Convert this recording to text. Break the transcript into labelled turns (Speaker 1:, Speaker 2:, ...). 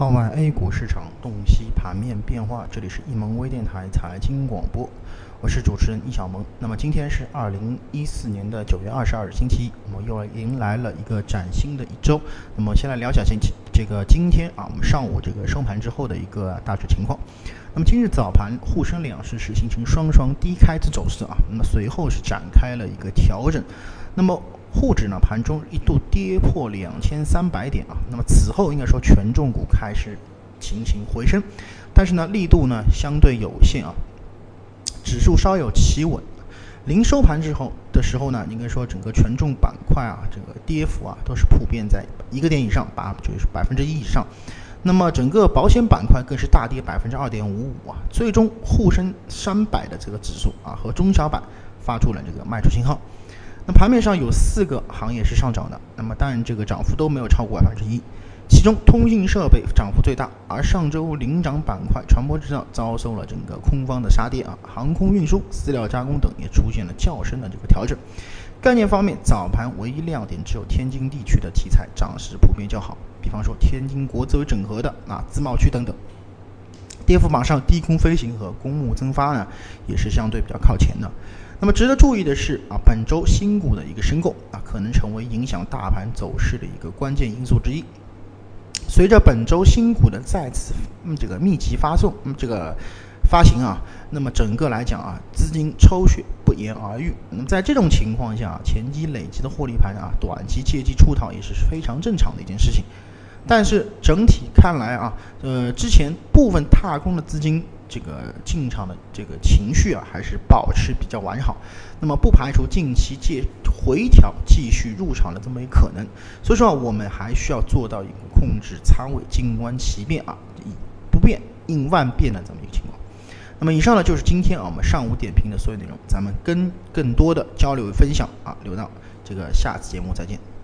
Speaker 1: 号外 A 股市场洞悉盘面变化，这里是易盟微电台财经广播，我是主持人易小萌。那么今天是二零一四年的九月二十二日，星期一，我们又迎来了一个崭新的一周。那么先来聊一下星期这个今天啊，我们上午这个收盘之后的一个大致情况。那么今日早盘沪深两市是形成双双低开之走势啊，那么随后是展开了一个调整。那么沪指呢，盘中一度跌破两千三百点啊，那么此后应该说权重股开始进行回升，但是呢力度呢相对有限啊，指数稍有企稳。临收盘之后的时候呢，应该说整个权重板块啊，这个跌幅啊都是普遍在一个点以上，八就是百分之一以上。那么整个保险板块更是大跌百分之二点五五啊，最终沪深三百的这个指数啊和中小板发出了这个卖出信号。那盘面上有四个行业是上涨的，那么当然这个涨幅都没有超过百分之一，其中通信设备涨幅最大，而上周领涨板块传播制造遭受了整个空方的杀跌啊，航空运输、饲料加工等也出现了较深的这个调整。概念方面，早盘唯一亮点只有天津地区的题材涨势普遍较好，比方说天津国资委整合的啊自贸区等等。跌幅榜上，低空飞行和公募增发呢也是相对比较靠前的。那么值得注意的是啊，本周新股的一个申购啊，可能成为影响大盘走势的一个关键因素之一。随着本周新股的再次嗯这个密集发送，嗯这个发行啊，那么整个来讲啊，资金抽血不言而喻。那么在这种情况下，前期累积的获利盘啊，短期借机出逃也是非常正常的一件事情。但是整体看来啊，呃，之前部分踏空的资金。这个进场的这个情绪啊，还是保持比较完好，那么不排除近期借回调继续入场的这么一个可能。所以说啊，我们还需要做到一个控制仓位，静观其变啊，以不变应万变的这么一个情况。那么以上呢，就是今天啊我们上午点评的所有内容，咱们跟更多的交流分享啊，留到这个下次节目再见。